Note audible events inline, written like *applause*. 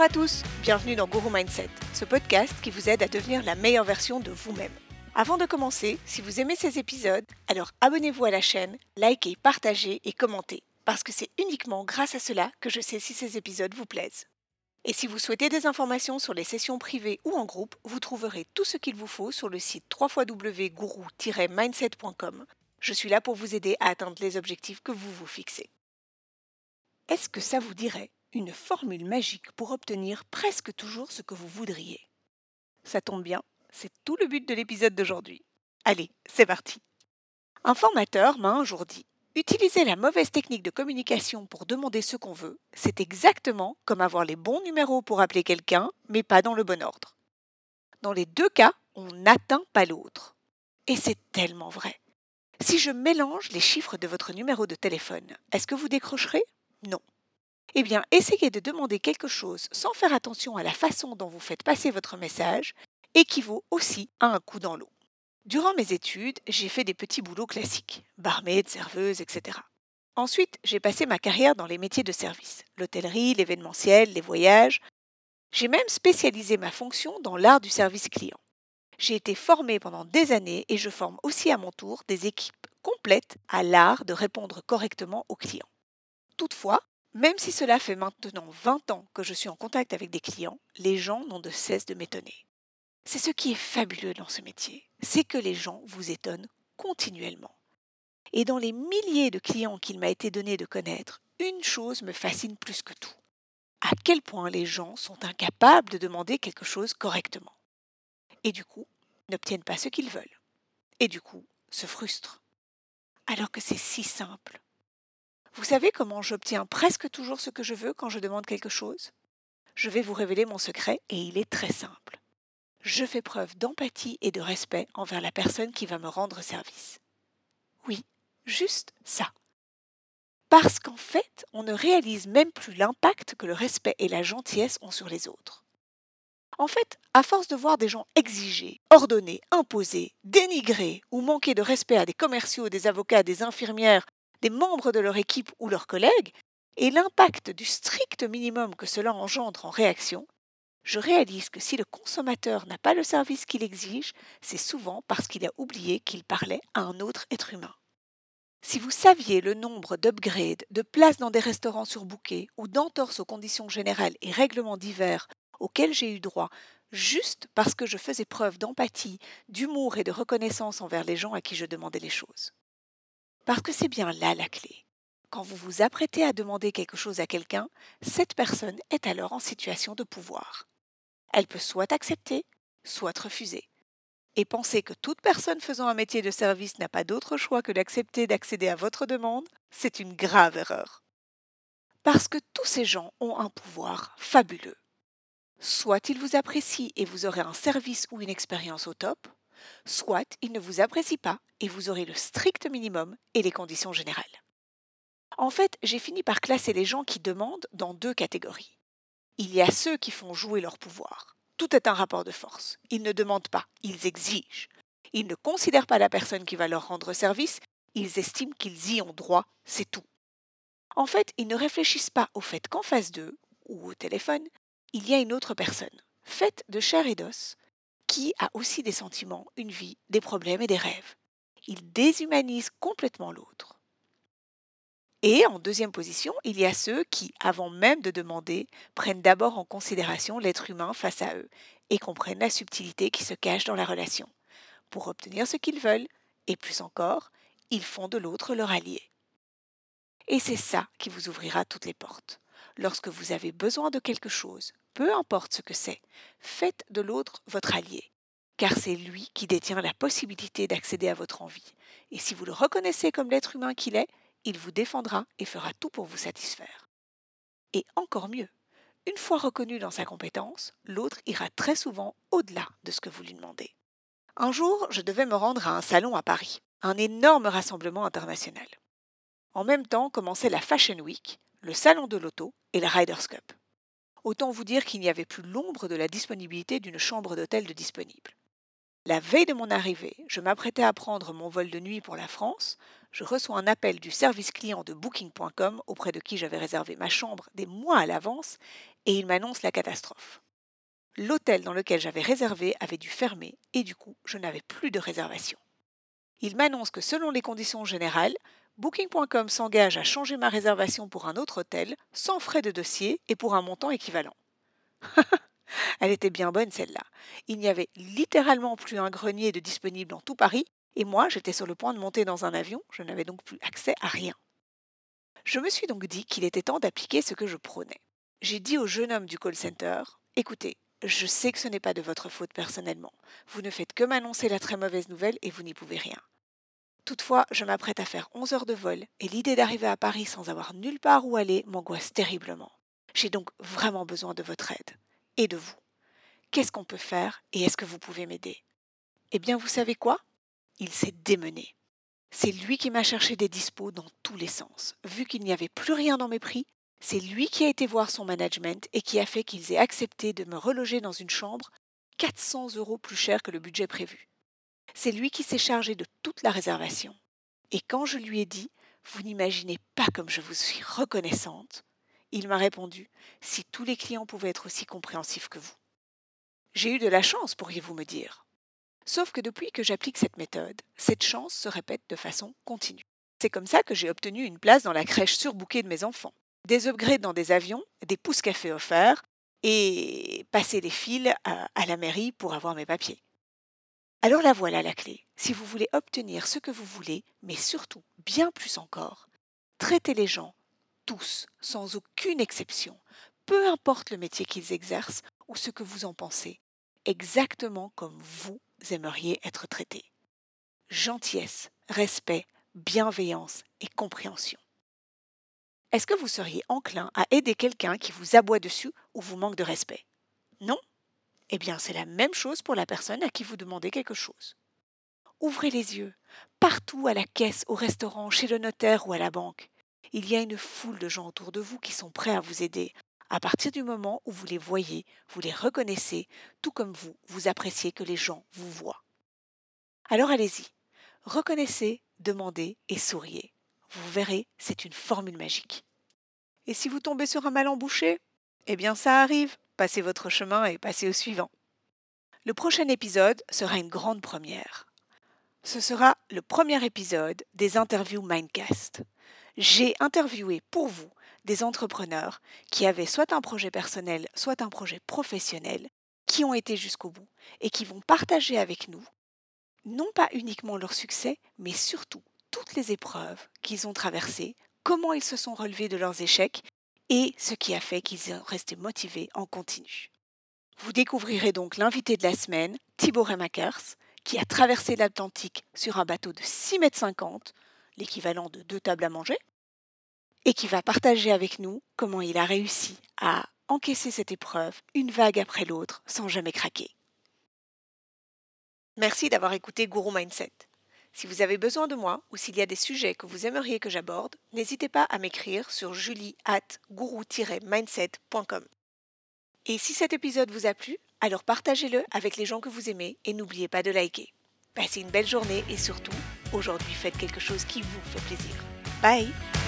Bonjour à tous, bienvenue dans Guru Mindset, ce podcast qui vous aide à devenir la meilleure version de vous-même. Avant de commencer, si vous aimez ces épisodes, alors abonnez-vous à la chaîne, likez, partagez et commentez, parce que c'est uniquement grâce à cela que je sais si ces épisodes vous plaisent. Et si vous souhaitez des informations sur les sessions privées ou en groupe, vous trouverez tout ce qu'il vous faut sur le site www.guru-mindset.com. Je suis là pour vous aider à atteindre les objectifs que vous vous fixez. Est-ce que ça vous dirait une formule magique pour obtenir presque toujours ce que vous voudriez Ça tombe bien, c'est tout le but de l'épisode d'aujourd'hui. Allez, c'est parti. Un formateur m'a un jour dit Utiliser la mauvaise technique de communication pour demander ce qu'on veut, c'est exactement comme avoir les bons numéros pour appeler quelqu'un, mais pas dans le bon ordre. Dans les deux cas, on n'atteint pas l'autre. Et c'est tellement vrai. Si je mélange les chiffres de votre numéro de téléphone, est-ce que vous décrocherez? Non. Eh bien, essayez de demander quelque chose sans faire attention à la façon dont vous faites passer votre message équivaut aussi à un coup dans l'eau. Durant mes études, j'ai fait des petits boulots classiques, barmaid, serveuse, etc. Ensuite, j'ai passé ma carrière dans les métiers de service, l'hôtellerie, l'événementiel, les voyages. J'ai même spécialisé ma fonction dans l'art du service client. J'ai été formée pendant des années et je forme aussi à mon tour des équipes complètes à l'art de répondre correctement aux clients. Toutefois, même si cela fait maintenant 20 ans que je suis en contact avec des clients, les gens n'ont de cesse de m'étonner. C'est ce qui est fabuleux dans ce métier, c'est que les gens vous étonnent continuellement. Et dans les milliers de clients qu'il m'a été donné de connaître, une chose me fascine plus que tout. À quel point les gens sont incapables de demander quelque chose correctement. Et du coup, n'obtiennent pas ce qu'ils veulent. Et du coup, se frustrent. Alors que c'est si simple. Vous savez comment j'obtiens presque toujours ce que je veux quand je demande quelque chose? Je vais vous révéler mon secret et il est très simple je fais preuve d'empathie et de respect envers la personne qui va me rendre service. Oui, juste ça. Parce qu'en fait, on ne réalise même plus l'impact que le respect et la gentillesse ont sur les autres. En fait, à force de voir des gens exiger, ordonner, imposer, dénigrer ou manquer de respect à des commerciaux, des avocats, des infirmières, des membres de leur équipe ou leurs collègues, et l'impact du strict minimum que cela engendre en réaction, je réalise que si le consommateur n'a pas le service qu'il exige, c'est souvent parce qu'il a oublié qu'il parlait à un autre être humain. Si vous saviez le nombre d'upgrades, de places dans des restaurants surbookés ou d'entorses aux conditions générales et règlements divers auxquels j'ai eu droit juste parce que je faisais preuve d'empathie, d'humour et de reconnaissance envers les gens à qui je demandais les choses. Parce que c'est bien là la clé. Quand vous vous apprêtez à demander quelque chose à quelqu'un, cette personne est alors en situation de pouvoir. Elle peut soit accepter, soit refuser. Et penser que toute personne faisant un métier de service n'a pas d'autre choix que d'accepter d'accéder à votre demande, c'est une grave erreur. Parce que tous ces gens ont un pouvoir fabuleux. Soit ils vous apprécient et vous aurez un service ou une expérience au top, soit ils ne vous apprécient pas et vous aurez le strict minimum et les conditions générales. En fait, j'ai fini par classer les gens qui demandent dans deux catégories. Il y a ceux qui font jouer leur pouvoir. Tout est un rapport de force. Ils ne demandent pas, ils exigent. Ils ne considèrent pas la personne qui va leur rendre service, ils estiment qu'ils y ont droit, c'est tout. En fait, ils ne réfléchissent pas au fait qu'en face d'eux, ou au téléphone, il y a une autre personne, faite de chair et d'os, qui a aussi des sentiments, une vie, des problèmes et des rêves. Ils déshumanisent complètement l'autre. Et en deuxième position, il y a ceux qui, avant même de demander, prennent d'abord en considération l'être humain face à eux et comprennent la subtilité qui se cache dans la relation. Pour obtenir ce qu'ils veulent, et plus encore, ils font de l'autre leur allié. Et c'est ça qui vous ouvrira toutes les portes. Lorsque vous avez besoin de quelque chose, peu importe ce que c'est, faites de l'autre votre allié, car c'est lui qui détient la possibilité d'accéder à votre envie. Et si vous le reconnaissez comme l'être humain qu'il est, il vous défendra et fera tout pour vous satisfaire. Et encore mieux, une fois reconnu dans sa compétence, l'autre ira très souvent au-delà de ce que vous lui demandez. Un jour, je devais me rendre à un salon à Paris, un énorme rassemblement international. En même temps commençait la Fashion Week, le salon de l'auto et la Riders Cup. Autant vous dire qu'il n'y avait plus l'ombre de la disponibilité d'une chambre d'hôtel de disponible. La veille de mon arrivée, je m'apprêtais à prendre mon vol de nuit pour la France. Je reçois un appel du service client de Booking.com auprès de qui j'avais réservé ma chambre des mois à l'avance et il m'annonce la catastrophe. L'hôtel dans lequel j'avais réservé avait dû fermer et du coup, je n'avais plus de réservation. Il m'annonce que selon les conditions générales, Booking.com s'engage à changer ma réservation pour un autre hôtel sans frais de dossier et pour un montant équivalent. *laughs* Elle était bien bonne celle-là. Il n'y avait littéralement plus un grenier de disponible dans tout Paris et moi j'étais sur le point de monter dans un avion, je n'avais donc plus accès à rien. Je me suis donc dit qu'il était temps d'appliquer ce que je prônais. J'ai dit au jeune homme du call center Écoutez, je sais que ce n'est pas de votre faute personnellement. Vous ne faites que m'annoncer la très mauvaise nouvelle et vous n'y pouvez rien. Toutefois, je m'apprête à faire 11 heures de vol et l'idée d'arriver à Paris sans avoir nulle part où aller m'angoisse terriblement. J'ai donc vraiment besoin de votre aide et de vous. Qu'est-ce qu'on peut faire et est-ce que vous pouvez m'aider? Eh bien, vous savez quoi? Il s'est démené. C'est lui qui m'a cherché des dispos dans tous les sens. Vu qu'il n'y avait plus rien dans mes prix, c'est lui qui a été voir son management et qui a fait qu'ils aient accepté de me reloger dans une chambre 400 euros plus cher que le budget prévu. C'est lui qui s'est chargé de toute la réservation. Et quand je lui ai dit Vous n'imaginez pas comme je vous suis reconnaissante, il m'a répondu Si tous les clients pouvaient être aussi compréhensifs que vous. J'ai eu de la chance, pourriez-vous me dire. Sauf que depuis que j'applique cette méthode, cette chance se répète de façon continue. C'est comme ça que j'ai obtenu une place dans la crèche surbookée de mes enfants, des upgrades dans des avions, des pouces café offerts et passer des fils à la mairie pour avoir mes papiers. Alors la voilà la clé. Si vous voulez obtenir ce que vous voulez, mais surtout bien plus encore, traitez les gens, tous, sans aucune exception, peu importe le métier qu'ils exercent ou ce que vous en pensez, exactement comme vous aimeriez être traités. Gentillesse, respect, bienveillance et compréhension. Est-ce que vous seriez enclin à aider quelqu'un qui vous aboie dessus ou vous manque de respect? Non? Eh bien, c'est la même chose pour la personne à qui vous demandez quelque chose. Ouvrez les yeux. Partout, à la caisse, au restaurant, chez le notaire ou à la banque, il y a une foule de gens autour de vous qui sont prêts à vous aider, à partir du moment où vous les voyez, vous les reconnaissez, tout comme vous, vous appréciez que les gens vous voient. Alors allez-y, reconnaissez, demandez et souriez. Vous verrez, c'est une formule magique. Et si vous tombez sur un mal embouché Eh bien ça arrive passez votre chemin et passez au suivant. Le prochain épisode sera une grande première. Ce sera le premier épisode des interviews Mindcast. J'ai interviewé pour vous des entrepreneurs qui avaient soit un projet personnel, soit un projet professionnel, qui ont été jusqu'au bout et qui vont partager avec nous non pas uniquement leur succès, mais surtout toutes les épreuves qu'ils ont traversées, comment ils se sont relevés de leurs échecs et ce qui a fait qu'ils sont restés motivés en continu. Vous découvrirez donc l'invité de la semaine, Thibaut Remakers, qui a traversé l'Atlantique sur un bateau de 6 mètres 50, l'équivalent de deux tables à manger, et qui va partager avec nous comment il a réussi à encaisser cette épreuve une vague après l'autre sans jamais craquer. Merci d'avoir écouté Guru Mindset. Si vous avez besoin de moi ou s'il y a des sujets que vous aimeriez que j'aborde, n'hésitez pas à m'écrire sur julie at mindsetcom Et si cet épisode vous a plu, alors partagez-le avec les gens que vous aimez et n'oubliez pas de liker. Passez une belle journée et surtout, aujourd'hui faites quelque chose qui vous fait plaisir. Bye